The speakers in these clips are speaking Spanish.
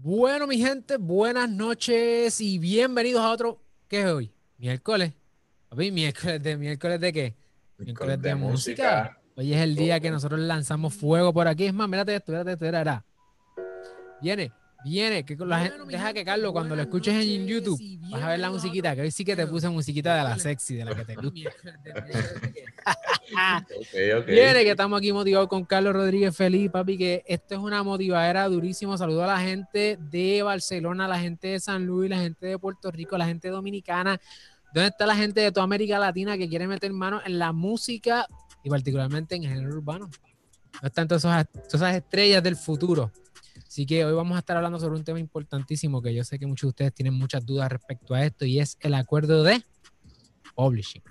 Bueno, mi gente, buenas noches y bienvenidos a otro. ¿Qué es hoy? Miércoles. Papi, miércoles de miércoles de qué? Miércoles de, música. Hoy es el día que nosotros lanzamos fuego por aquí. Es más, mírate esto, mírate esto, era. Viene Viene, que la gente, deja que Carlos, cuando lo escuches en YouTube, vas a ver la musiquita, que hoy sí que te puse musiquita de la sexy, de la que te gusta. Viene, que estamos aquí motivados con Carlos Rodríguez Feliz, papi, que esto es una motivadera durísimo. Saludo a la gente de Barcelona, la gente de San Luis, la gente de Puerto Rico, la gente dominicana. ¿Dónde está la gente de toda América Latina que quiere meter mano en la música y particularmente en el género urbano? ¿Dónde están todas esas estrellas del futuro? Así que hoy vamos a estar hablando sobre un tema importantísimo que yo sé que muchos de ustedes tienen muchas dudas respecto a esto y es el acuerdo de publishing.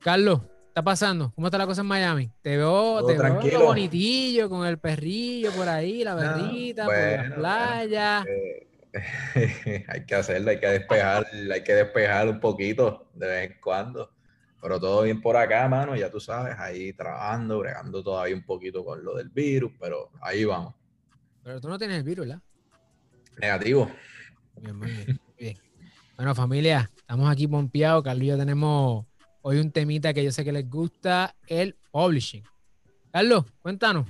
Carlos, ¿qué está pasando? ¿Cómo está la cosa en Miami? Te veo, te veo bonitillo con el perrillo por ahí, la verdita, por la playa. hay que hacerlo, hay que despejar, hay que despejar un poquito de vez en cuando. Pero todo bien por acá, mano, ya tú sabes, ahí trabajando, bregando todavía un poquito con lo del virus, pero ahí vamos. Pero tú no tienes el virus, ¿verdad? Negativo. Bien, muy bien. Bueno, familia, estamos aquí pompeados. Carlos y yo tenemos hoy un temita que yo sé que les gusta, el publishing. Carlos, cuéntanos,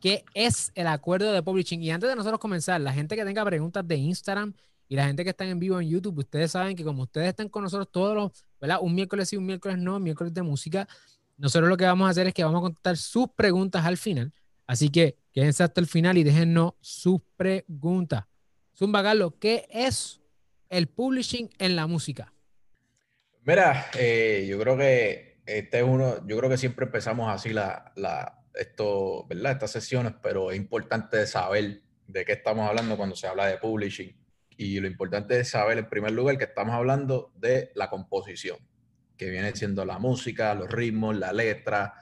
¿qué es el acuerdo de publishing? Y antes de nosotros comenzar, la gente que tenga preguntas de Instagram y la gente que está en vivo en YouTube, ustedes saben que como ustedes están con nosotros todos los, ¿verdad? Un miércoles sí, un miércoles no, un miércoles de música, nosotros lo que vamos a hacer es que vamos a contestar sus preguntas al final. Así que quédense hasta el final y déjennos sus preguntas. Zumba Carlos, ¿qué es el publishing en la música? Mira, eh, yo creo que este es uno, yo creo que siempre empezamos así la, la, esto, ¿verdad? Estas sesiones, pero es importante saber de qué estamos hablando cuando se habla de publishing. Y lo importante es saber, en primer lugar, que estamos hablando de la composición, que viene siendo la música, los ritmos, la letra,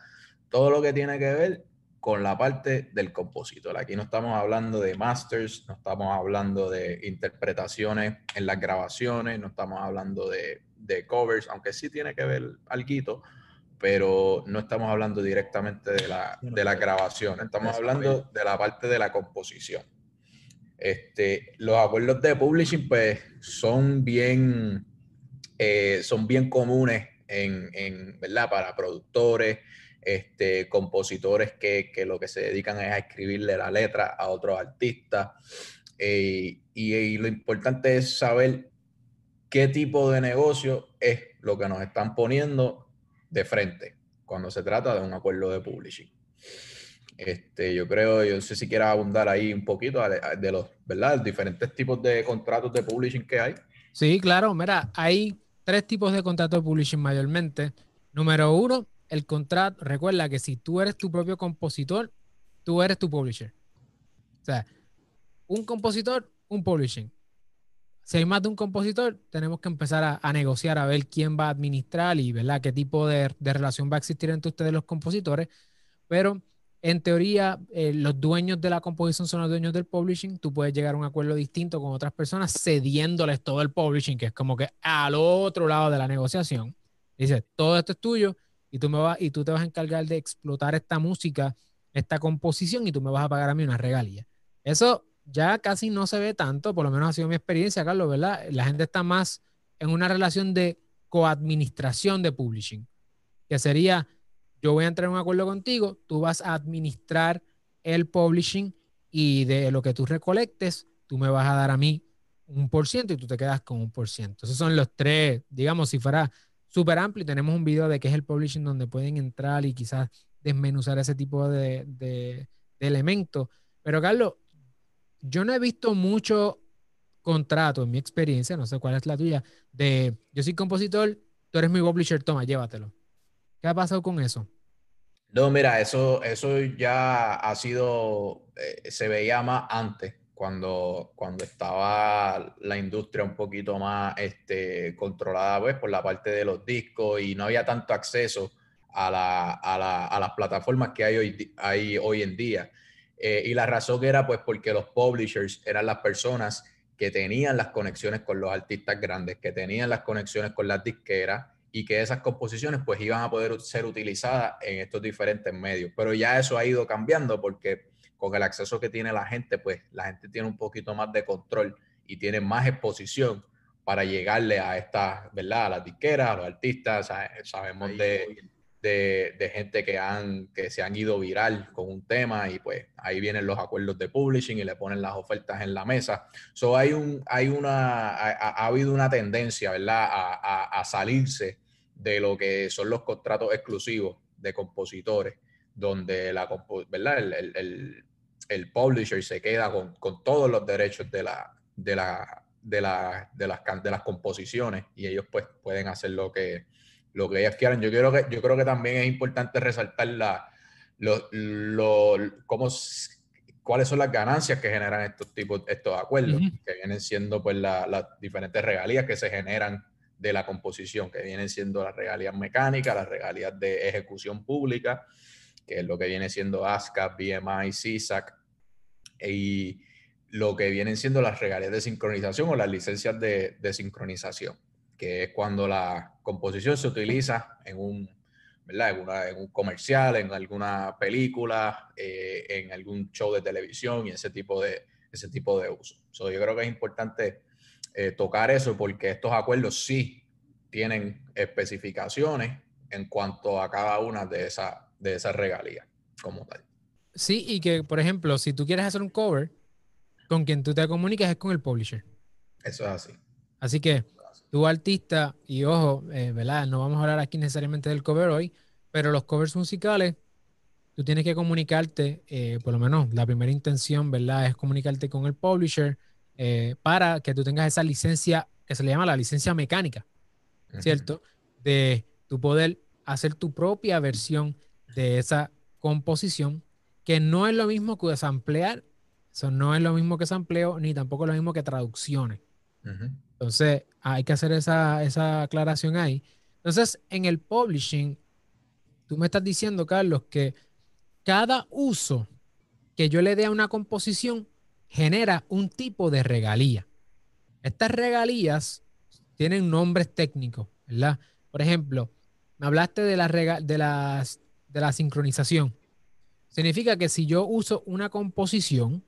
todo lo que tiene que ver con la parte del compositor. Aquí no estamos hablando de masters, no estamos hablando de interpretaciones en las grabaciones, no estamos hablando de, covers, aunque sí tiene que ver algo, pero no estamos hablando directamente de la, de la grabación, estamos hablando de la parte de la composición. Este, los acuerdos de publishing pues son bien, eh, son bien comunes en, en, ¿verdad? para productores, este, compositores que, lo que se dedican es a escribirle la letra a otros artistas. Eh, y, lo importante es saber qué tipo de negocio es lo que nos están poniendo de frente cuando se trata de un acuerdo de publishing. Este, yo creo, yo no sé si quieras abundar ahí un poquito de los, ¿verdad? diferentes tipos de contratos de publishing que hay. Sí, claro, mira, hay tres tipos de contratos de publishing mayormente. Número uno, el contrato, recuerda que si tú eres tu propio compositor, tú eres tu publisher. O sea, un compositor, un publishing. Si hay más de un compositor, tenemos que empezar a, negociar a ver quién va a administrar y ¿verdad? qué tipo de, relación va a existir entre ustedes los compositores. Pero en teoría, eh, los dueños de la composición son los dueños del publishing. Tú puedes llegar a un acuerdo distinto con otras personas cediéndoles todo el publishing, que es como que al otro lado de la negociación. Dice, todo esto es tuyo, y tú, me vas, y tú te vas a encargar de explotar esta música, esta composición y tú me vas a pagar a mí una regalía. Eso ya casi no se ve tanto, por lo menos ha sido mi experiencia, Carlos, ¿verdad? La gente está más en una relación de coadministración de publishing, que sería, yo voy a entrar en un acuerdo contigo, tú vas a administrar el publishing y de lo que tú recolectes, tú me vas a dar a mí un por ciento y tú te quedas con un por ciento. Esos son los tres, digamos, si fuera súper amplio tenemos un video de qué es el publishing donde pueden entrar y quizás desmenuzar ese tipo de, elementos. Pero Carlos, yo no he visto mucho contrato en mi experiencia, no sé cuál es la tuya, de yo soy compositor, tú eres mi publisher, toma, llévatelo. ¿Qué ha pasado con eso? No, mira, eso, eso ya ha sido, eh, se veía más antes cuando, cuando estaba la industria un poquito más este, controlada pues, por la parte de los discos y no había tanto acceso a, la, a, la, a las plataformas que hay hoy, hay hoy en día. Eh, y la razón era pues porque los publishers eran las personas que tenían las conexiones con los artistas grandes, que tenían las conexiones con las disqueras y que esas composiciones pues iban a poder ser utilizadas en estos diferentes medios. Pero ya eso ha ido cambiando porque con el acceso que tiene la gente, pues la gente tiene un poquito más de control y tiene más exposición para llegarle a estas, ¿verdad? A las disqueras, a los artistas, sabemos de, de, gente que, han, que se han ido viral con un tema y pues ahí vienen los acuerdos de publishing y le ponen las ofertas en la mesa. So hay, un, hay una, ha, habido una tendencia, ¿verdad? A, a, salirse de lo que son los contratos exclusivos de compositores, donde la, ¿verdad? El, el, el, publisher se queda con, con, todos los derechos de la, de la de, la, de, las, de las composiciones y ellos pues pueden hacer lo que, lo que ellas quieran. Yo, quiero que, yo creo que también es importante resaltar la, lo, lo, cómo, cuáles son las ganancias que generan estos tipos, estos acuerdos, que vienen siendo pues las diferentes regalías que se generan de la composición, que vienen siendo las regalías mecánicas, las regalías de ejecución pública, que es lo que viene siendo ASCAP, BMI, CISAC, y lo que vienen siendo las regalías de sincronización o las licencias de, sincronización, que es cuando la composición se utiliza en un, ¿verdad? En, un comercial, en alguna película, eh, en algún show de televisión y ese tipo de, ese tipo de uso. yo creo que es importante eh, tocar eso porque estos acuerdos sí tienen especificaciones en cuanto a cada una de esas de esas regalías como tal. Sí, y que, por ejemplo, si tú quieres hacer un cover, con quien tú te comunicas es con el publisher. Eso es así. Así que tú artista, y ojo, eh, ¿verdad? No vamos a hablar aquí necesariamente del cover hoy, pero los covers musicales, tú tienes que comunicarte, eh, por lo menos la primera intención, ¿verdad? Es comunicarte con el publisher eh, para que tú tengas esa licencia que se le llama la licencia mecánica, ¿cierto? De tu poder hacer tu propia versión de esa composición, que no es lo mismo que desemplear eso no es lo mismo que sampleo, ni tampoco es lo mismo que traducciones. Entonces, hay que hacer esa, esa aclaración ahí. Entonces, en el publishing, tú me estás diciendo, Carlos, que cada uso que yo le dé a una composición genera un tipo de regalía. Estas regalías tienen nombres técnicos, ¿verdad? Por ejemplo, me hablaste de la, de, las, de la sincronización. Significa que si yo uso una composición,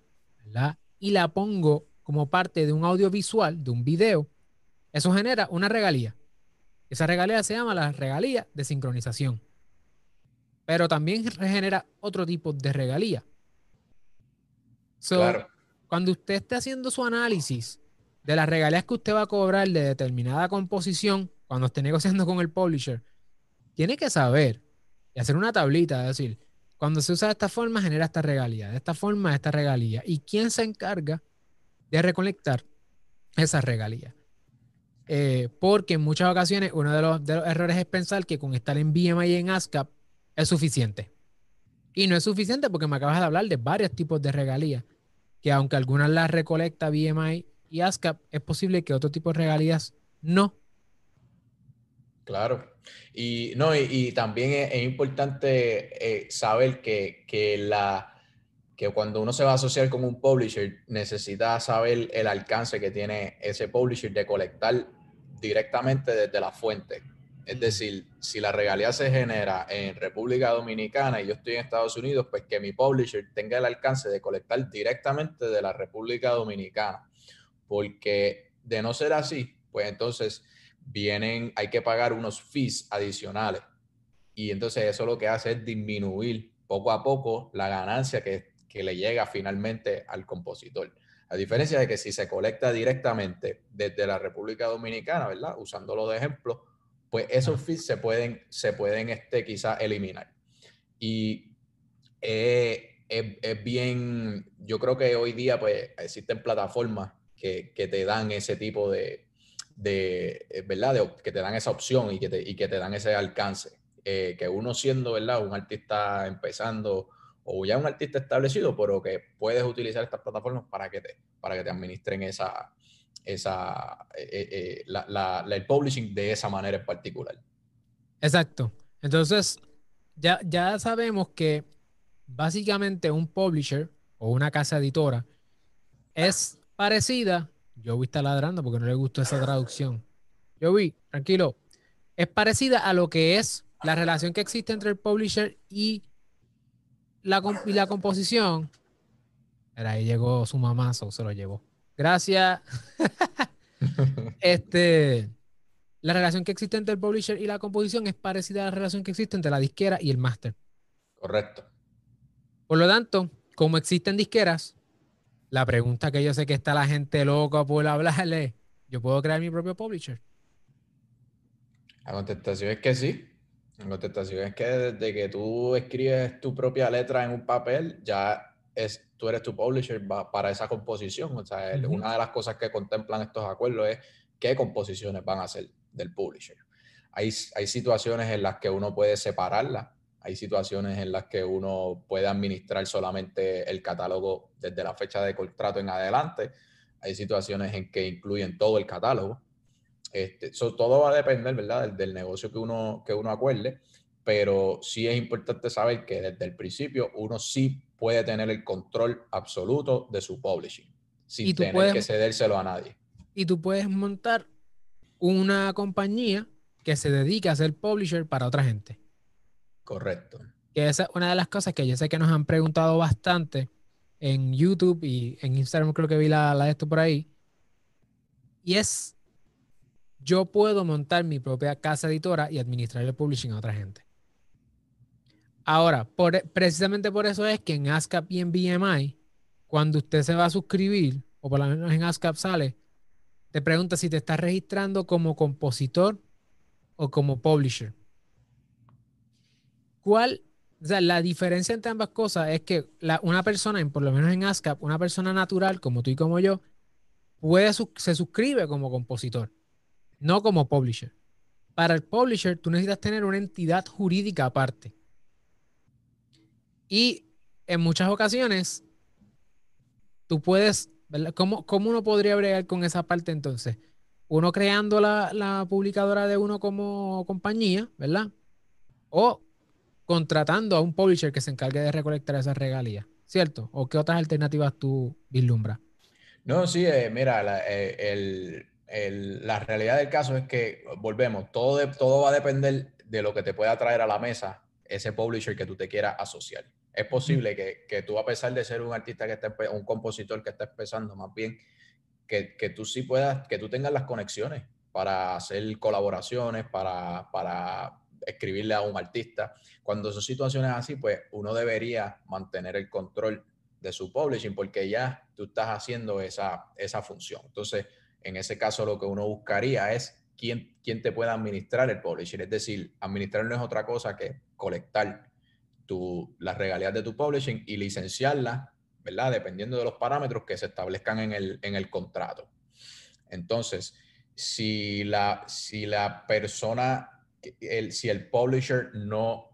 y la pongo como parte de un audiovisual, de un video, eso genera una regalía. Esa regalía se llama la regalía de sincronización. Pero también genera otro tipo de regalía. Cuando usted esté haciendo su análisis de las regalías que usted va a cobrar de determinada composición, cuando esté negociando con el publisher, tiene que saber hacer una tablita, es decir, cuando se usa de esta forma, genera esta regalía. De esta forma, esta regalía. ¿Y quién se encarga de recolectar esa regalía? Eh, porque en muchas ocasiones uno de los, errores es pensar que con estar en BMI y en ASCAP es suficiente. Y no es suficiente porque me acabas de hablar de varios tipos de regalías, que aunque algunas las recolecta BMI y ASCAP, es posible que otro tipo de regalías no. Claro. Y, no, y, también es, importante eh, saber que, que, la, que cuando uno se va a asociar con un publisher, necesita saber el alcance que tiene ese publisher de colectar directamente desde la fuente. Es decir, si la regalía se genera en República Dominicana y yo estoy en Estados Unidos, pues que mi publisher tenga el alcance de colectar directamente de la República Dominicana. Porque de no ser así, pues entonces vienen, hay que pagar unos fees adicionales. Y entonces eso lo que hace es disminuir poco a poco la ganancia que, que le llega finalmente al compositor. A diferencia de que si se colecta directamente desde la República Dominicana, ¿verdad? Usándolo de ejemplo, pues esos fees se pueden, se pueden este, quizá eliminar. Y eh, es, bien, yo creo que hoy día pues existen plataformas que, que te dan ese tipo de, de, eh, ¿verdad? que te dan esa opción y que te, y que te dan ese alcance. Eh, que uno siendo, ¿verdad? Un artista empezando o ya un artista establecido, pero que puedes utilizar estas plataformas para que te, para que te administren esa, esa, eh, la, el publishing de esa manera en particular. Exacto. Entonces, ya, ya sabemos que básicamente un publisher o una casa editora es parecida yo está ladrando porque no le gustó esa traducción. Yo vi, tranquilo. Es parecida a lo que es la relación que existe entre el publisher y la, y la composición, Pero ahí llegó su mamá, se lo llevó. Gracias. este, la relación que existe entre el publisher y la composición es parecida a la relación que existe entre la disquera y el máster. Correcto. Por lo tanto, como existen disqueras, la pregunta que yo sé que está la gente loca por hablarle, ¿yo puedo crear mi propio publisher? La contestación es que sí. La contestación es que desde que tú escribes tu propia letra en un papel, ya es, tú eres tu publisher para esa composición. O sea, una de las cosas que contemplan estos acuerdos es qué composiciones van a ser del publisher. Hay, hay situaciones en las que uno puede separarla, hay situaciones en las que uno puede administrar solamente el catálogo desde la fecha de contrato en adelante, hay situaciones en que incluyen todo el catálogo. Este, todo va a depender, ¿verdad?, del, negocio que uno, que uno acuerde, pero sí es importante saber que desde el principio uno sí puede tener el control absoluto de su publishing, sin tener que cedérselo a nadie. Y tú puedes montar una compañía que se dedica a ser publisher para otra gente. Correcto. Que esa es una de las cosas que yo sé que nos han preguntado bastante en YouTube y en Instagram, creo que vi la, la de esto por ahí. Y es, yo puedo montar mi propia casa editora y administrar el publishing a otra gente. Ahora, por, precisamente por eso es que en ASCAP y en BMI, cuando usted se va a suscribir, o por lo menos en ASCAP sale, te pregunta si te estás registrando como compositor o como publisher. ¿Cuál? O sea, la diferencia entre ambas cosas es que una persona, por lo menos en ASCAP, una persona natural como tú y como yo, puede, se suscribe como compositor, no como publisher. Para el publisher, tú necesitas tener una entidad jurídica aparte. Y en muchas ocasiones, tú puedes ¿Cómo, uno podría bregar con esa parte entonces? Uno creando la, publicadora de uno como compañía, ¿verdad? O contratando a un publisher que se encargue de recolectar esas regalías, ¿cierto? ¿O qué otras alternativas tú vislumbras? No, sí, eh, mira, la, eh, la, realidad del caso es que, volvemos, todo, todo va a depender de lo que te pueda traer a la mesa ese publisher que tú te quieras asociar es posible que, que, tú, a pesar de ser un artista que está, un compositor que está empezando, más bien, que, que, tú sí puedas, que tú tengas las conexiones para hacer colaboraciones, para, para escribirle a un artista. Cuando son situaciones así, pues uno debería mantener el control de su publishing porque ya tú estás haciendo esa, esa función. Entonces, en ese caso, lo que uno buscaría es quién, quién te pueda administrar el publishing. Es decir, administrar no es otra cosa que colectar las regalías de tu publishing y licenciarlas, ¿verdad? Dependiendo de los parámetros que se establezcan en el, en el contrato. Entonces, si la, si la persona, el, si el publisher no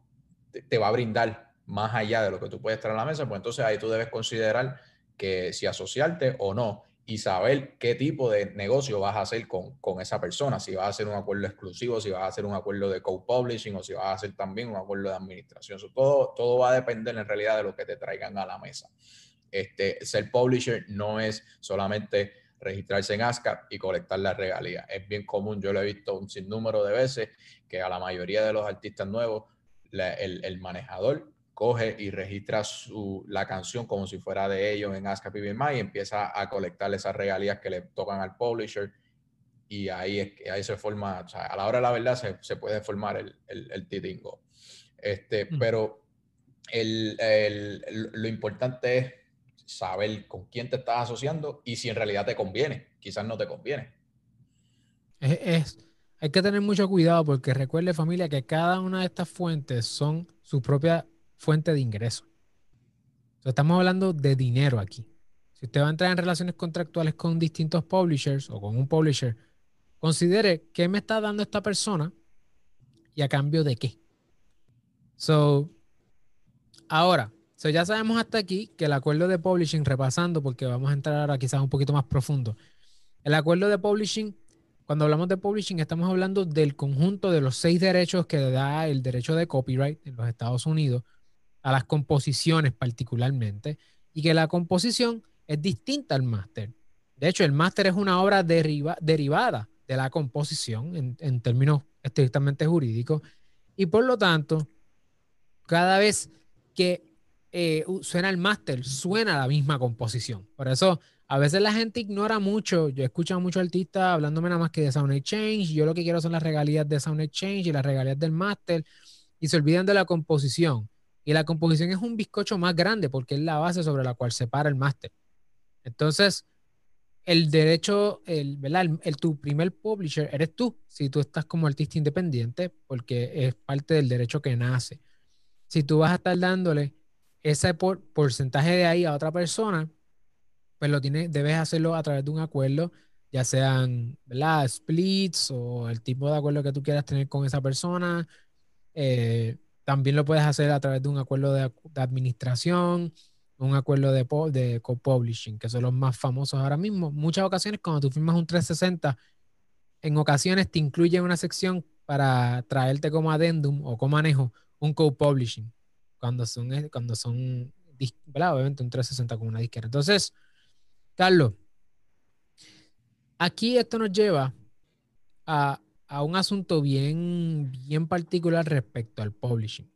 te, va a brindar más allá de lo que tú puedes traer a la mesa, pues entonces ahí tú debes considerar que si asociarte o no y saber qué tipo de negocio vas a hacer con, con, esa persona, si vas a hacer un acuerdo exclusivo, si vas a hacer un acuerdo de co-publishing o si vas a hacer también un acuerdo de administración. todo, todo va a depender en realidad de lo que te traigan a la mesa. Este, ser publisher no es solamente registrarse en ASCAP y colectar la regalía. Es bien común, yo lo he visto un sinnúmero de veces, que a la mayoría de los artistas nuevos, el, el manejador coge y registra su, la canción como si fuera de ellos en ASCAP y y empieza a colectar esas regalías que le tocan al publisher y ahí, es, ahí se forma, o sea, a la hora de la verdad se, se puede formar el, el, el titingo. Este, mm. Pero el, el, lo importante es saber con quién te estás asociando y si en realidad te conviene. Quizás no te conviene. Es, hay que tener mucho cuidado porque recuerde familia que cada una de estas fuentes son su propia fuente de ingreso. estamos hablando de dinero aquí. Si usted va a entrar en relaciones contractuales con distintos publishers o con un publisher, considere qué me está dando esta persona y a cambio de qué. So, ahora, so ya sabemos hasta aquí que el acuerdo de publishing, repasando, porque vamos a entrar ahora quizás un poquito más profundo. El acuerdo de publishing, cuando hablamos de publishing, estamos hablando del conjunto de los seis derechos que da el derecho de copyright en los Estados Unidos a las composiciones particularmente, y que la composición es distinta al máster. De hecho, el máster es una obra derivada de la composición en, en, términos estrictamente jurídicos, y por lo tanto, cada vez que eh, suena el máster, suena la misma composición. Por eso a veces la gente ignora mucho. Yo he escuchado a muchos artistas hablándome nada más que de Sound Exchange. Yo lo que quiero son las regalías de Sound Exchange y las regalías del máster y se olvidan de la composición. Y la composición es un bizcocho más grande porque es la base sobre la cual se para el máster. Entonces, el derecho, el, ¿verdad? El, tu primer publisher eres tú, si tú estás como artista independiente, porque es parte del derecho que nace. Si tú vas a estar dándole ese porcentaje de ahí a otra persona, pues lo tienes, debes hacerlo a través de un acuerdo, ya sean ¿verdad? splits o el tipo de acuerdo que tú quieras tener con esa persona. Eh, también lo puedes hacer a través de un acuerdo de, administración un acuerdo de, co-publishing, que son los más famosos ahora mismo. Muchas ocasiones, cuando tú firmas un 360, en ocasiones te incluye una sección para traerte como addendum o como manejo un co-publishing, cuando son, eh, cuando son, Obviamente un 360 con una disquera. Entonces, Carlos, aquí esto nos lleva a, a un asunto bien, bien particular respecto al publishing.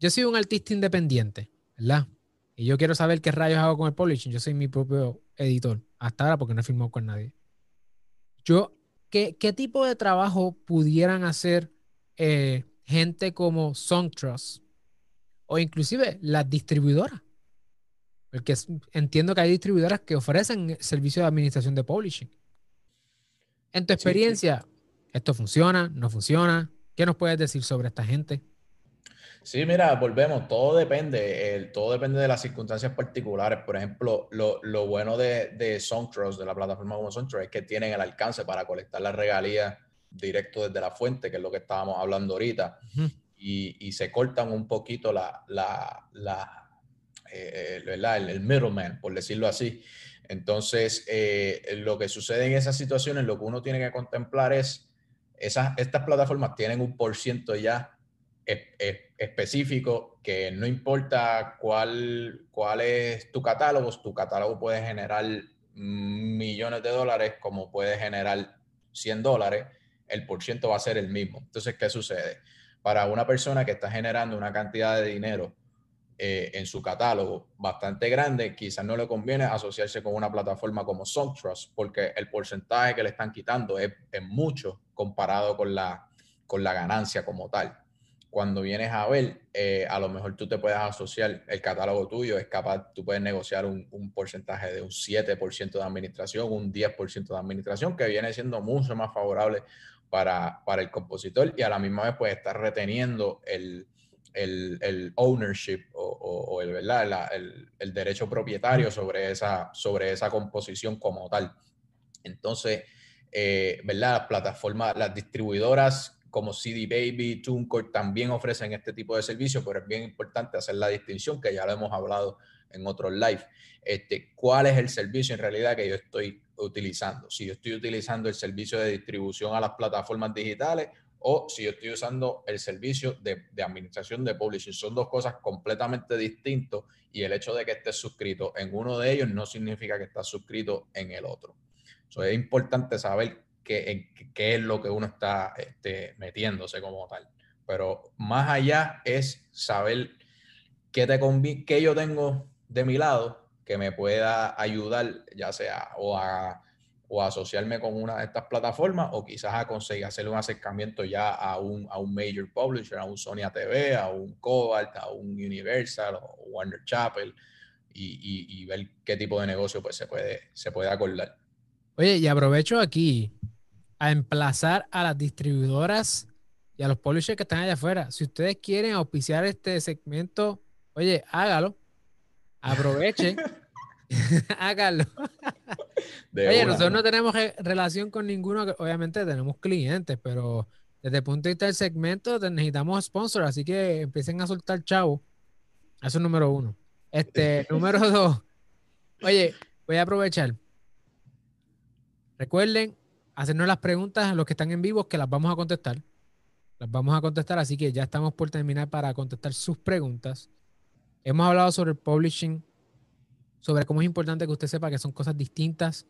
Yo soy un artista independiente, ¿verdad? Y yo quiero saber qué rayos hago con el publishing. Yo soy mi propio editor. Hasta ahora porque no he firmado con nadie. Yo, ¿qué, qué tipo de trabajo pudieran hacer eh, gente como Songtrust o inclusive las distribuidoras? Porque entiendo que hay distribuidoras que ofrecen servicio de administración de publishing. En tu experiencia, ¿esto funciona? ¿No funciona? ¿Qué nos puedes decir sobre esta gente? Sí, mira, volvemos, todo depende, todo depende de las circunstancias particulares. Por ejemplo, lo, bueno de, de Songtrust, de la plataforma como Songtrust, es que tienen el alcance para colectar las regalías directo desde la fuente, que es lo que estábamos hablando ahorita, y, se cortan un poquito la, eh, el, middleman, por decirlo así. Entonces, eh, lo que sucede en esas situaciones, lo que uno tiene que contemplar es, esas, estas plataformas tienen un por ciento ya específico que no importa cuál, cuál es tu catálogo, tu catálogo puede generar millones de dólares como puede generar 100 dólares, el por ciento va a ser el mismo. Entonces, ¿qué sucede? Para una persona que está generando una cantidad de dinero eh, en su catálogo bastante grande, quizás no le conviene asociarse con una plataforma como Songtrust porque el porcentaje que le están quitando es, mucho comparado con la, con la ganancia como tal. Cuando vienes a ver, eh, a lo mejor tú te puedes asociar, el catálogo tuyo es capaz, tú puedes negociar un, porcentaje de un 7% de administración, un 10% de administración, que viene siendo mucho más favorable para, para el compositor y a la misma vez puedes estar reteniendo el, el, ownership o, el, ¿verdad? el, el, derecho propietario sobre esa, sobre esa composición como tal. Entonces, eh, ¿verdad? Las plataformas, las distribuidoras como CD Baby, TuneCore también ofrecen este tipo de servicios, pero es bien importante hacer la distinción, que ya lo hemos hablado en otros live. Este, ¿Cuál es el servicio en realidad que yo estoy utilizando? Si yo estoy utilizando el servicio de distribución a las plataformas digitales o si yo estoy usando el servicio de, administración de publishing. Son dos cosas completamente distintas y el hecho de que estés suscrito en uno de ellos no significa que estás suscrito en el otro. So, es importante saber qué, qué es lo que uno está este, metiéndose como tal. Pero más allá es saber qué, te qué yo tengo de mi lado que me pueda ayudar, ya sea o a, o asociarme con una de estas plataformas o quizás a conseguir hacer un acercamiento ya a un, a un major publisher, a un Sony TV, a un Cobalt, a un Universal o Warner Chapel y, y, y, ver qué tipo de negocio pues se puede, se puede acordar. Oye, y aprovecho aquí a emplazar a las distribuidoras y a los publishers que están allá afuera. Si ustedes quieren auspiciar este segmento, oye, hágalo. Aprovechen. hágalo. oye, nosotros no tenemos relación con ninguno. Obviamente tenemos clientes, pero desde el punto de vista del segmento necesitamos sponsors, así que empiecen a soltar chavo. Eso es número uno. Este, número dos. Oye, voy a aprovechar. Recuerden hacernos las preguntas a los que están en vivo, que las vamos a contestar. Las vamos a contestar, así que ya estamos por terminar para contestar sus preguntas. Hemos hablado sobre el publishing, sobre cómo es importante que usted sepa que son cosas distintas.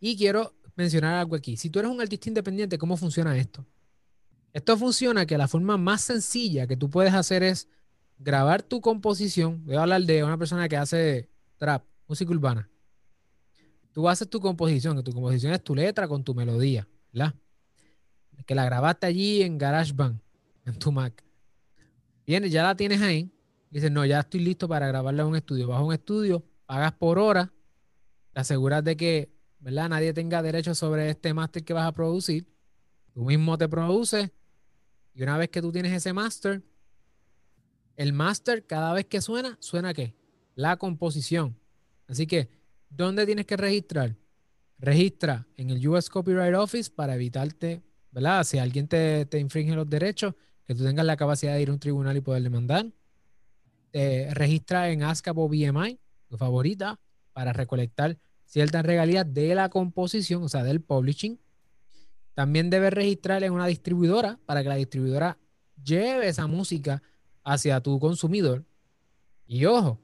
Y quiero mencionar algo aquí. Si tú eres un artista independiente, ¿cómo funciona esto? Esto funciona que la forma más sencilla que tú puedes hacer es grabar tu composición. Voy a hablar de una persona que hace trap, música urbana. Tú haces tu composición, que tu composición es tu letra con tu melodía, ¿verdad? Que la grabaste allí en GarageBand, en tu Mac. Viene, ya la tienes ahí. Dices, no, ya estoy listo para grabarla en un estudio. Vas a un estudio, pagas por hora, te aseguras de que, ¿verdad? Nadie tenga derecho sobre este máster que vas a producir. Tú mismo te produces y una vez que tú tienes ese máster, el máster cada vez que suena, suena qué? La composición. Así que, ¿dónde tienes que registrar? Registra en el US Copyright Office para evitarte, ¿verdad? Si alguien te, te infringe los derechos, que tú tengas la capacidad de ir a un tribunal y poder demandar. Te registra en ASCAP o BMI, tu favorita, para recolectar ciertas regalías de la composición, o sea, del publishing. También debes registrar en una distribuidora para que la distribuidora lleve esa música hacia tu consumidor. Y ojo,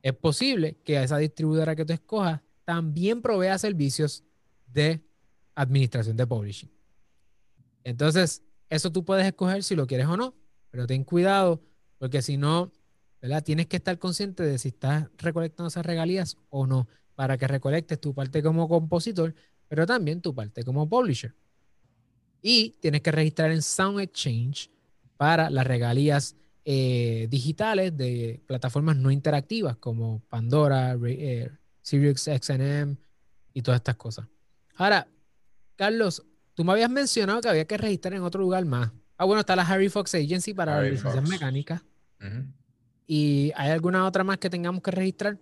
es posible que esa distribuidora que tú escojas también provea servicios de administración de publishing. Entonces, eso tú puedes escoger si lo quieres o no, pero ten cuidado porque si no, ¿verdad? Tienes que estar consciente de si estás recolectando esas regalías o no, para que recolectes tu parte como compositor, pero también tu parte como publisher. Y tienes que registrar en Sound Exchange para las regalías eh, digitales de plataformas no interactivas como Pandora, eh, Sirius XM y todas estas cosas. Ahora, Carlos, tú me habías mencionado que había que registrar en otro lugar más. Ah, bueno, está la Harry Fox Agency para las licencias mecánicas. ¿Y hay alguna otra más que tengamos que registrar?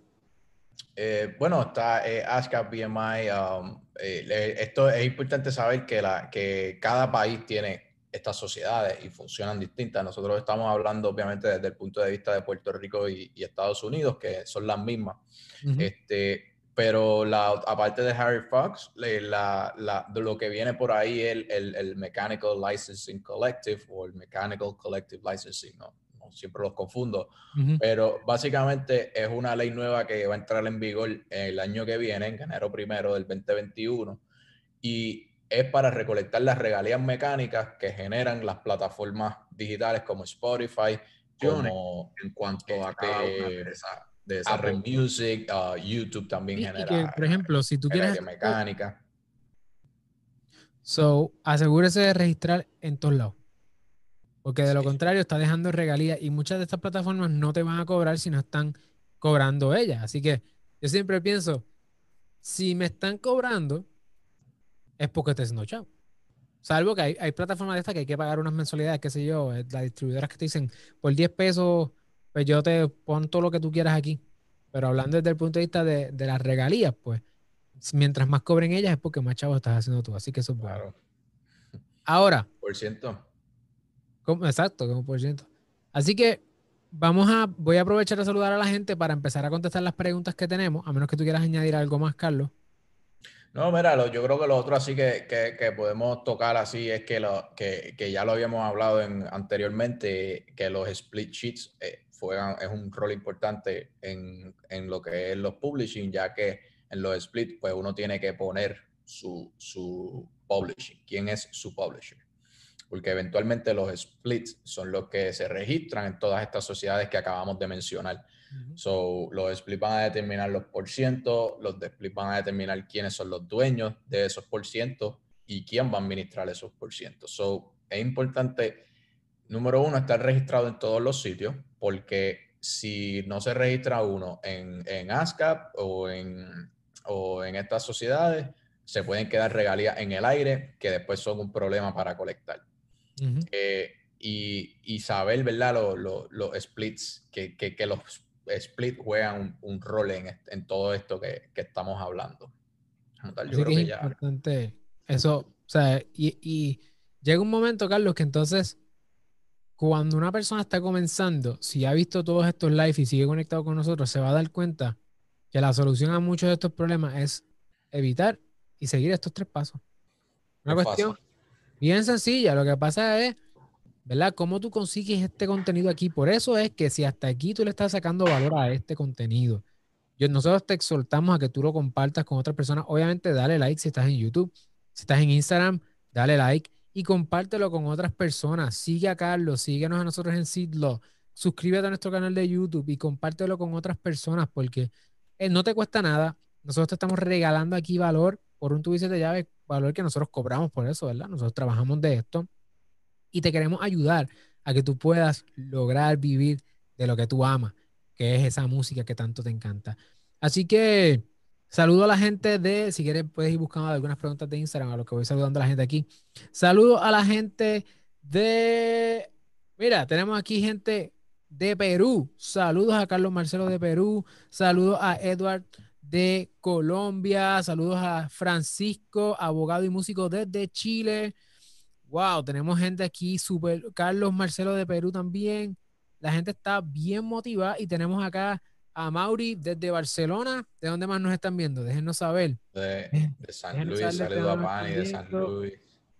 Eh, bueno, está ASCAP, BMI. Um, esto es importante saber que, la, que cada país tiene estas sociedades y funcionan distintas. Nosotros estamos hablando obviamente desde el punto de vista de Puerto Rico y, Estados Unidos, que son las mismas. este, pero la, aparte de Harry Fox, la, la, de lo que viene por ahí el, el, el, Mechanical Licensing Collective o el Mechanical Collective Licensing, no siempre los confundo, pero básicamente es una ley nueva que va a entrar en vigor el año que viene, en enero primero del 2021, y es para recolectar las regalías mecánicas que generan las plataformas digitales como Spotify, como en cuanto a cada de, esa, Apple Music, uh, YouTube también genera. por ejemplo, si tú quieres mecánica. So, asegúrese de registrar en todos lados. Porque de lo contrario está dejando regalías y muchas de estas plataformas no te van a cobrar si no están cobrando ellas. Así que yo siempre pienso, si me están cobrando, es porque te haciendo chao. Salvo que hay, hay, plataformas de estas que hay que pagar unas mensualidades, qué sé yo, eh, las distribuidoras que te dicen, por 10 pesos, pues yo te pongo todo lo que tú quieras aquí. Pero hablando desde el punto de vista de, de las regalías, pues, mientras más cobren ellas es porque más chavos estás haciendo tú. Así que eso es bueno. Ahora. Por ciento. Exacto, como por ciento. Así que vamos a, voy a aprovechar a saludar a la gente para empezar a contestar las preguntas que tenemos, a menos que tú quieras añadir algo más, Carlos. No, mira, yo creo que lo otro así que, que, podemos tocar así es que, lo, que, que, ya lo habíamos hablado en, anteriormente, que los split sheets eh, es un rol importante en, en, lo que es los publishing, ya que en los split pues uno tiene que poner su, su publishing, quién es su publisher. Porque eventualmente los splits son los que se registran en todas estas sociedades que acabamos de mencionar. So, los split van a determinar los porcientos, los de split van a determinar quiénes son los dueños de esos porcientos y quién va a administrar esos porcientos. So, es importante, número uno, estar registrado en todos los sitios, porque si no se registra uno en, en ASCAP o en, o en estas sociedades, se pueden quedar regalías en el aire que después son un problema para colectar. Eh, y, y, saber, ¿verdad? Los, splits, que, que, que, los Split juega un, rol en, en, todo esto que, que estamos hablando. Yo creo que, es importante eso, o sea, y, y, llega un momento, Carlos, que entonces, cuando una persona está comenzando, si ha visto todos estos live y sigue conectado con nosotros, se va a dar cuenta que la solución a muchos de estos problemas es evitar y seguir estos tres pasos. Una cuestión bien sencilla. Lo que pasa es ¿verdad? ¿Cómo tú consigues este contenido aquí? Por eso es que si hasta aquí tú le estás sacando valor a este contenido, nosotros te exhortamos a que tú lo compartas con otras personas. Obviamente, dale like si estás en YouTube. Si estás en Instagram, dale like y compártelo con otras personas. Sigue a Carlos, síguenos a nosotros en Sidlo. suscríbete a nuestro canal de YouTube y compártelo con otras personas porque eh, no te cuesta nada. Nosotros te estamos regalando aquí valor por un tubice de llave, valor que nosotros cobramos por eso, ¿verdad? Nosotros trabajamos de esto y te queremos ayudar a que tú puedas lograr vivir de lo que tú amas, que es esa música que tanto te encanta. Así que saludo a la gente de, si quieres puedes ir buscando algunas preguntas de Instagram, a lo que voy saludando a la gente aquí. Saludo a la gente de, mira, tenemos aquí gente de Perú. Saludos a Carlos Marcelo de Perú. Saludos a Edward de Colombia. Saludos a Francisco, abogado y músico desde Chile. Wow, tenemos gente aquí, super. Carlos Marcelo de Perú también. La gente está bien motivada y tenemos acá a Mauri desde Barcelona. ¿De dónde más nos están viendo? Déjenos saber. De, San Luis, saludos a Pani de San Luis.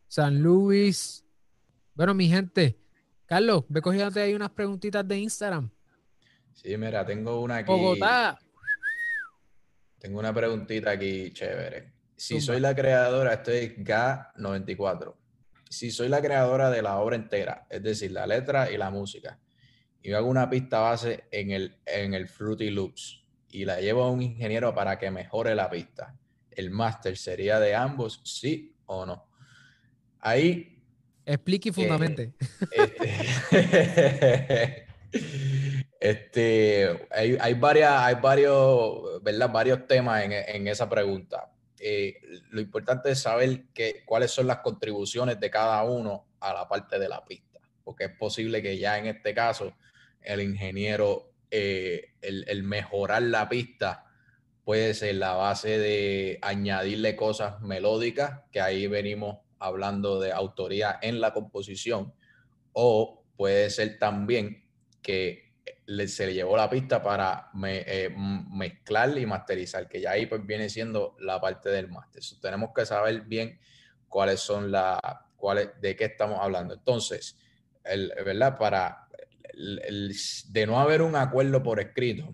San Luis. Bueno, mi gente, Carlos, ve cogiéndote ahí unas preguntitas de Instagram. Sí, mira, tengo una aquí. Bogotá. Tengo una preguntita aquí, chévere. Si soy la creadora, estoy G94. Si soy la creadora de la obra entera, es decir, la letra y la música, y hago una pista base en el, en el Fruity Loops y la llevo a un ingeniero para que mejore la pista, ¿el máster sería de ambos, sí o no? Ahí Explique y fundamente. este, este hay, varias, hay varios, ¿verdad? varios temas en, esa pregunta. Eh, lo importante es saber que, cuáles son las contribuciones de cada uno a la parte de la pista, porque es posible que ya en este caso el ingeniero, eh, el, el mejorar la pista puede ser la base de añadirle cosas melódicas, que ahí venimos hablando de autoría en la composición, o puede ser también que se le llevó la pista para eh, mezclar y masterizar, que ya ahí pues viene siendo la parte del máster. tenemos que saber bien cuáles son las, cuáles, de qué estamos hablando. Entonces, el, ¿verdad? Para de no haber un acuerdo por escrito,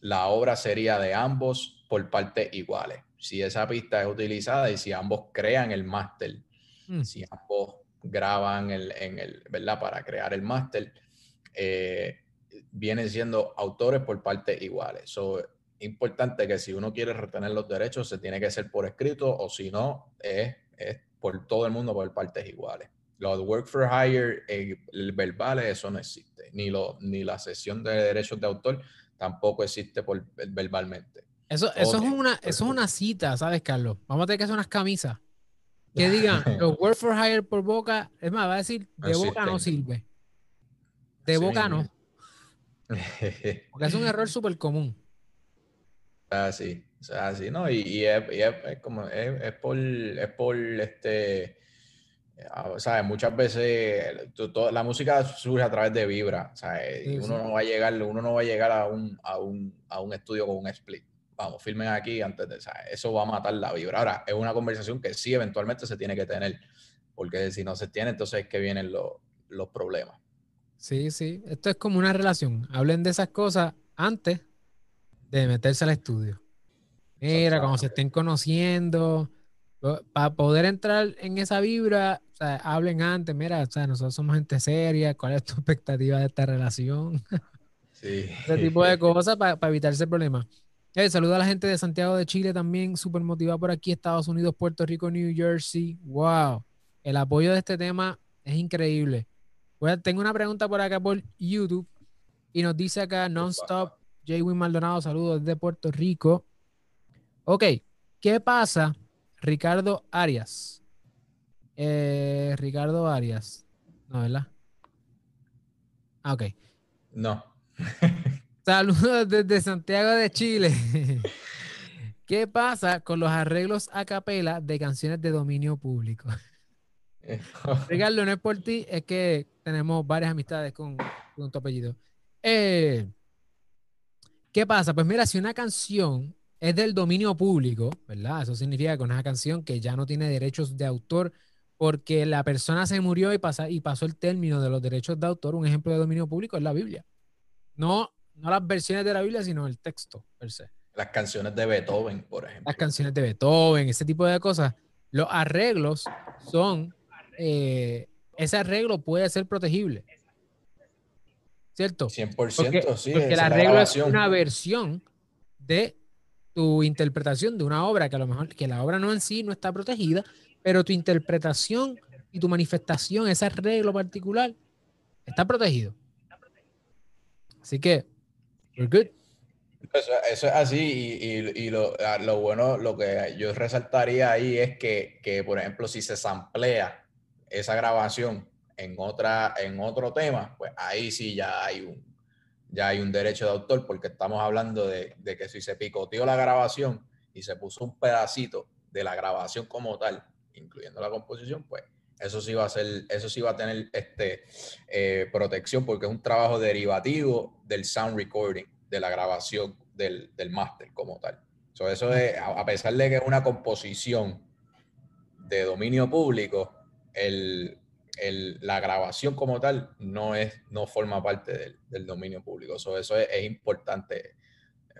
la obra sería de ambos por partes iguales si esa pista es utilizada y si ambos crean el máster, mm. si ambos graban en el, ¿verdad? Para crear el máster, eh, vienen siendo autores por partes iguales. So, importante que si uno quiere retener los derechos, se tiene que hacer por escrito o si no, es, por todo el mundo por partes iguales. Los work for hire eh, verbales, eso no existe. Ni, lo, ni la sesión de derechos de autor tampoco existe por, verbalmente. Eso, eso, es una, eso es una cita, ¿sabes, Carlos? Vamos a tener que hacer unas camisas que digan los work for hire por boca. Es más, va a decir de boca no sirve. De boca no. Porque es un error súper común. Ah, sí. O sea, sí, ¿no? Y, es, como, es, por, es por este. Ah, ¿Sabes? Muchas veces la música surge a través de vibra. ¿sabes? y uno no va a llegar, uno no va a llegar a un, a un, a un estudio con un split vamos, filmen aquí antes de, eso va a matar la vibra. Ahora, es una conversación que sí eventualmente se tiene que tener, porque si no se tiene, entonces es que vienen los problemas. Sí, sí, esto es como una relación. Hablen de esas cosas antes de meterse al estudio. Mira, cuando se estén conociendo, para poder entrar en esa vibra, o sea, hablen antes, mira, o sea, nosotros somos gente seria, ¿cuál es tu expectativa de esta relación? Sí. Ese tipo de cosas para evitar ese problema. Eh, saludo a la gente de Santiago de Chile también, súper motivada por aquí, Estados Unidos, Puerto Rico, New Jersey. Wow, el apoyo de este tema es increíble. Tengo una pregunta por acá por YouTube y nos dice acá Nonstop, Win Maldonado, saludos desde Puerto Rico. Ok, ¿qué pasa, Ricardo Arias? Eh, Ricardo Arias, ¿no, verdad? Ah, ok. No. Saludos desde Santiago de Chile. ¿Qué pasa con los arreglos a capela de canciones de dominio público? Ricardo, no es por ti, es que tenemos varias amistades con, tu apellido. Eh, ¿Qué pasa? Pues mira, si una canción es del dominio público, ¿verdad? Eso significa que es una canción que ya no tiene derechos de autor porque la persona se murió y, pasa, y pasó el término de los derechos de autor. Un ejemplo de dominio público es la Biblia. No no las versiones de la Biblia, sino el texto per se. Las canciones de Beethoven, por ejemplo. Las canciones de Beethoven, ese tipo de cosas. Los arreglos son, eh, ese arreglo puede ser protegible. ¿cierto? 100%, sí. Porque el arreglo es una versión de tu interpretación de una obra que a lo mejor, que la obra no en sí no está protegida, pero tu interpretación y tu manifestación, ese arreglo particular, está protegido. Así que, we're good. Eso, es así y, y, lo, ah, lo, bueno, lo que yo resaltaría ahí es que, que, por ejemplo, si se samplea esa grabación en, otra, en otro tema, pues ahí sí ya hay un, ya hay un derecho de autor porque estamos hablando de, de que si se picoteó la grabación y se puso un pedacito de la grabación como tal, incluyendo la composición, pues eso sí va a ser, eso sí va a tener este, eh, protección porque es un trabajo derivativo del sound recording, de la grabación del, del máster como tal. eso es, a pesar de que es una composición de dominio público, el, el, la grabación como tal no, es, no forma parte del, del dominio público. eso es, es, importante,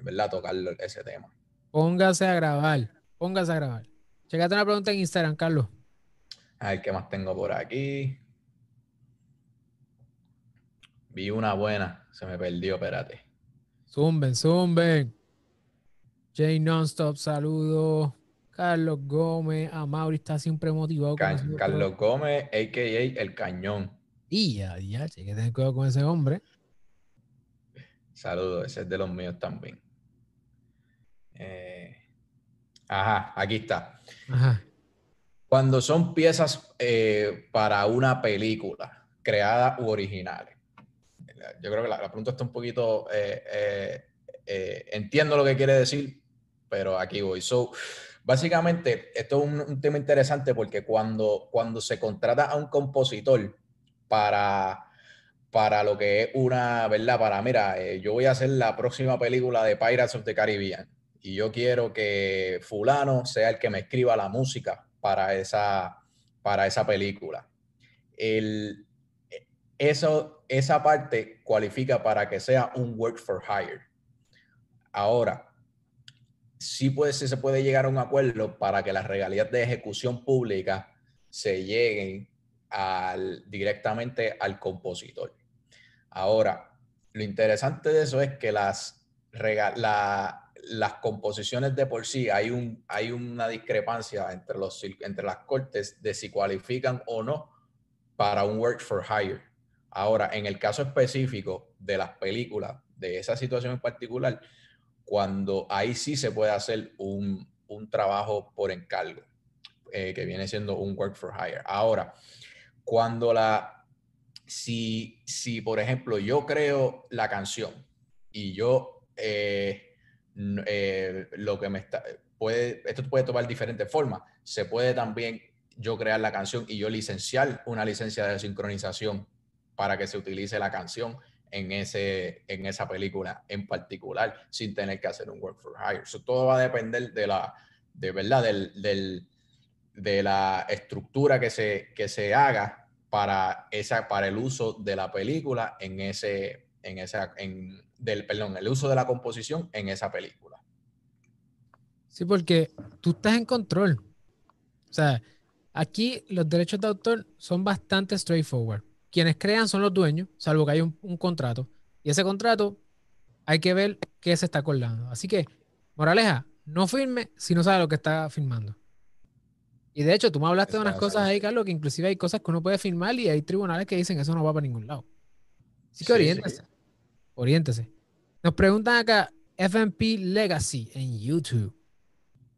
¿verdad? Tocar ese tema. Póngase a grabar, póngase a grabar. Checate una pregunta en Instagram, Carlos. A ver qué más tengo por aquí. Vi una buena, se me perdió, espérate. Zumben, zumben. Jay Nonstop, saludo. Carlos Gómez, a Mauri está siempre motivado. Carlos Gómez, a.k.a. El Cañón. Y ya, ya, hay que tener cuidado con ese hombre. Saludos, ese es de los míos también. Eh, ajá, aquí está. Ajá. Cuando son piezas eh, para una película, creada u originales. Yo creo que la, pregunta está un poquito. Eh, entiendo lo que quiere decir, pero aquí voy. So, básicamente, esto es un, tema interesante porque cuando, cuando se contrata a un compositor para, para lo que es una, ¿verdad? Para, mira, yo voy a hacer la próxima película de Pirates of the Caribbean y yo quiero que fulano sea el que me escriba la música para esa, para esa película. El, eso, esa parte cualifica para que sea un work for hire. Ahora, sí, puede, se puede llegar a un acuerdo para que las regalías de ejecución pública se lleguen al, directamente al compositor. Ahora, lo interesante de eso es que las, la, las composiciones de por sí hay, un, hay una discrepancia entre, los, entre las cortes de si cualifican o no para un work for hire. Ahora, en el caso específico de las películas, de esa situación en particular, cuando ahí sí se puede hacer un, trabajo por encargo, eh, que viene siendo un work for hire. Ahora, cuando la, si, si por ejemplo yo creo la canción y yo eh, eh, lo que me está, puede, esto puede tomar diferentes formas. Se puede también yo crear la canción y yo licenciar una licencia de sincronización para que se utilice la canción en, ese, en esa película en particular sin tener que hacer un work for hire. Eso todo va a depender de la, de verdad, del, del, de la estructura que se, que se haga para, esa, para el uso de la película en ese, en esa, en, del, perdón, el uso de la composición en esa película. Sí, porque tú estás en control. O sea, aquí los derechos de autor son bastante straightforward. Quienes crean son los dueños, salvo que hay un, contrato. Y ese contrato hay que ver qué se está acordando. Así que, moraleja, no firme si no sabe lo que está firmando. Y de hecho, tú me hablaste de unas cosas ahí, Carlos, que inclusive hay cosas que uno puede firmar y hay tribunales que dicen que eso no va para ningún lado. Así que oriéntese oriéntese. Nos preguntan acá, FMP Legacy en YouTube.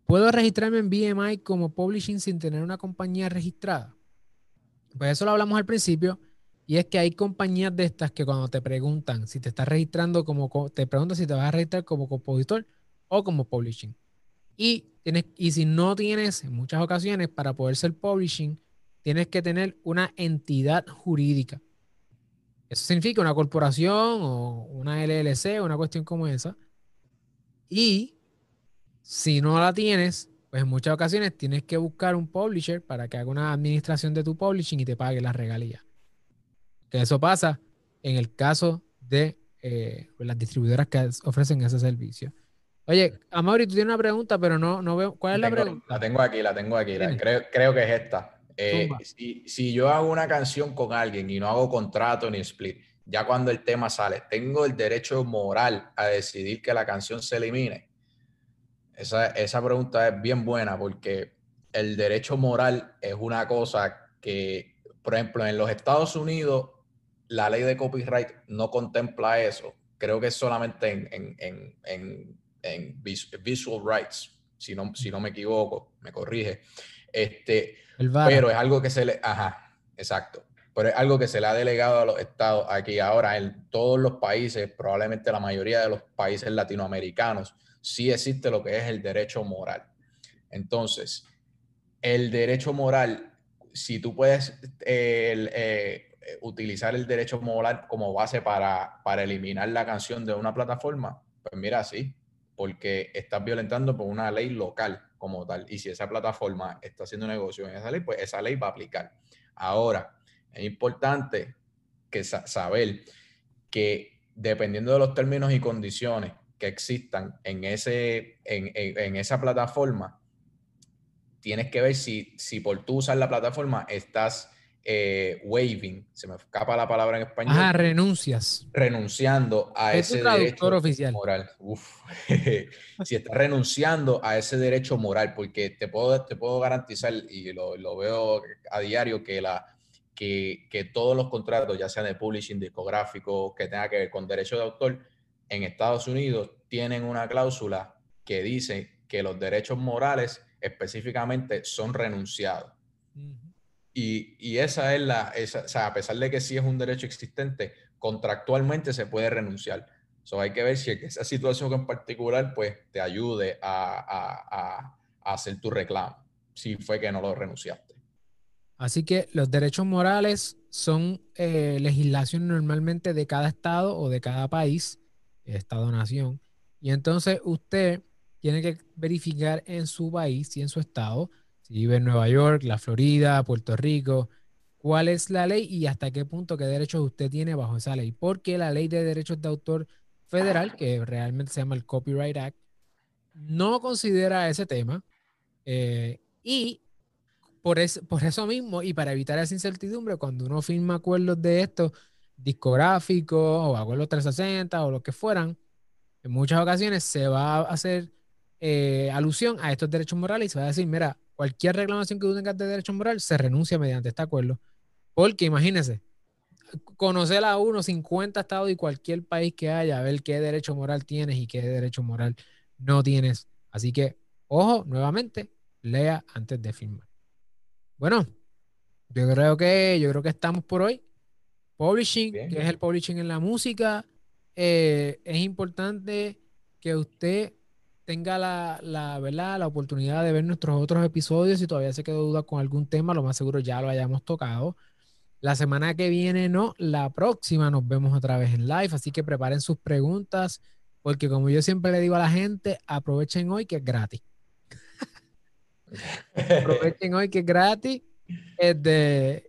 ¿Puedo registrarme en BMI como publishing sin tener una compañía registrada? Pues eso lo hablamos al principio. Y es que hay compañías de estas que cuando te preguntan si te estás registrando como, te preguntan si te vas a registrar como compositor o como publishing. Y, tienes, y si no tienes, en muchas ocasiones, para poder ser publishing, tienes que tener una entidad jurídica. Eso significa una corporación o una LLC, una cuestión como esa. Y si no la tienes, pues en muchas ocasiones tienes que buscar un publisher para que haga una administración de tu publishing y te pague las regalías. Que eso pasa en el caso de eh, las distribuidoras que ofrecen ese servicio. Oye, Amaury, tú tienes una pregunta, pero no, no veo. ¿Cuál es la pregunta? La tengo aquí, la tengo aquí. creo, creo que es esta. Eh, si, yo hago una canción con alguien y no hago contrato ni split, ya cuando el tema sale, ¿tengo el derecho moral a decidir que la canción se elimine? Esa, esa pregunta es bien buena porque el derecho moral es una cosa que, por ejemplo, en los Estados Unidos, la ley de copyright no contempla eso. Creo que es solamente en, en, en, en visual rights, si no, si no me equivoco, me corrige. Este, pero es algo que se le... Ajá, exacto. Pero es algo que se le ha delegado a los estados aquí. Ahora, en todos los países, probablemente la mayoría de los países latinoamericanos, sí existe lo que es el derecho moral. Entonces, el derecho moral, si tú puedes eh, utilizar el derecho moral como base para, para eliminar la canción de una plataforma, pues mira, sí, porque estás violentando por una ley local como tal. Y si esa plataforma está haciendo negocio en esa ley, pues esa ley va a aplicar. Ahora, es importante que saber que dependiendo de los términos y condiciones que existan en, ese, en, esa plataforma, tienes que ver si, si por tú usar la plataforma estás eh, waiving, se me escapa la palabra en español. Ah, renuncias. Renunciando a ese derecho oficial. moral. si estás renunciando a ese derecho moral, porque te puedo, te puedo garantizar, y lo, lo veo a diario, que, la, que, que, todos los contratos, ya sean de publishing, discográfico, que tenga que ver con derecho de autor, en Estados Unidos tienen una cláusula que dice que los derechos morales específicamente son renunciados. Y, esa es la, esa, o sea, a pesar de que sí es un derecho existente, contractualmente se puede renunciar. So, hay que ver si esa situación en particular pues te ayude a, hacer tu reclamo, si fue que no lo renunciaste. Así que los derechos morales son eh, legislación normalmente de cada estado o de cada país, estado-nación. Y entonces usted tiene que verificar en su país y en su estado si vive en Nueva York, la Florida, Puerto Rico, cuál es la ley y hasta qué punto, qué derechos usted tiene bajo esa ley. Porque la ley de derechos de autor federal, que realmente se llama el Copyright Act, no considera ese tema. Eh, y por, por eso mismo, y para evitar esa incertidumbre, cuando uno firma acuerdos de estos discográficos o acuerdos 360 o lo que fueran, en muchas ocasiones se va a hacer eh, alusión a estos derechos morales y se va a decir, mira, cualquier reclamación que tú tengas de derecho moral se renuncia mediante este acuerdo. Porque imagínense, conocer a uno 50 estados y cualquier país que haya, a ver qué derecho moral tienes y qué derecho moral no tienes. Así que, ojo, nuevamente, lea antes de firmar. Bueno, yo creo que, yo creo que estamos por hoy. Publishing, que es el publishing en la música. Eh, es importante que usted tenga la, la, ¿verdad? la oportunidad de ver nuestros otros episodios. Si todavía se quedó duda con algún tema, lo más seguro ya lo hayamos tocado. La semana que viene, no, la próxima nos vemos otra vez en live. Así que preparen sus preguntas, porque como yo siempre le digo a la gente, aprovechen hoy que es gratis. aprovechen hoy que es gratis.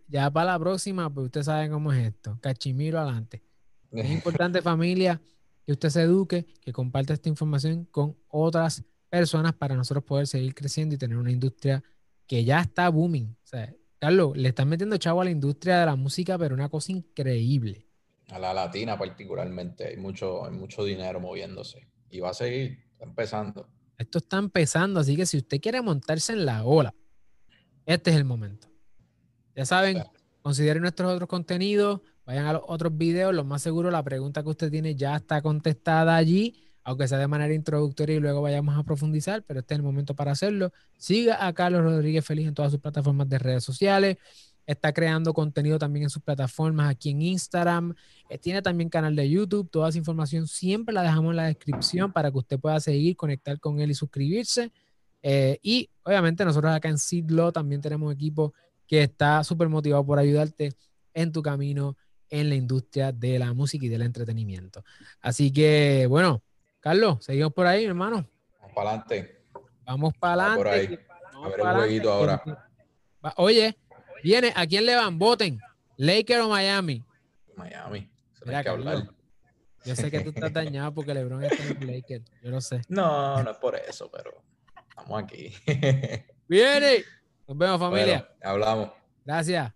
Ya para la próxima, pues ustedes saben cómo es esto. Cachimiro adelante. Es importante, familia que usted se eduque, que comparte esta información con otras personas para nosotros poder seguir creciendo y tener una industria que ya está booming. O sea, Carlos, le están metiendo chavo a la industria de la música, pero una cosa increíble. A la latina particularmente, hay mucho, hay mucho dinero moviéndose y va a seguir empezando. Esto está empezando, así que si usted quiere montarse en la ola, este es el momento. Ya saben, consideren nuestros otros contenidos, Vayan a los otros videos, lo más seguro la pregunta que usted tiene ya está contestada allí, aunque sea de manera introductoria y luego vayamos a profundizar, pero este es el momento para hacerlo. Siga a Carlos Rodríguez Feliz en todas sus plataformas de redes sociales. Está creando contenido también en sus plataformas aquí en Instagram. Eh, tiene también canal de YouTube. Toda esa información siempre la dejamos en la descripción para que usted pueda seguir, conectar con él y suscribirse. Eh, y obviamente nosotros acá en Sidlo también tenemos equipo que está súper motivado por ayudarte en tu camino en la industria de la música y del entretenimiento. Así que, bueno, Carlos, seguimos por ahí, hermano. Vamos para adelante. Vamos para adelante. Por ahí. a ver el jueguito ahora. Oye, viene, ¿a quién le van? Voten. ¿Laker o Miami? Miami. Mira, que hablar. Yo sé que tú estás dañado porque LeBron está en Lakers. Yo lo sé. No, no es por eso, pero estamos aquí. Viene. Nos vemos, familia. hablamos. Gracias.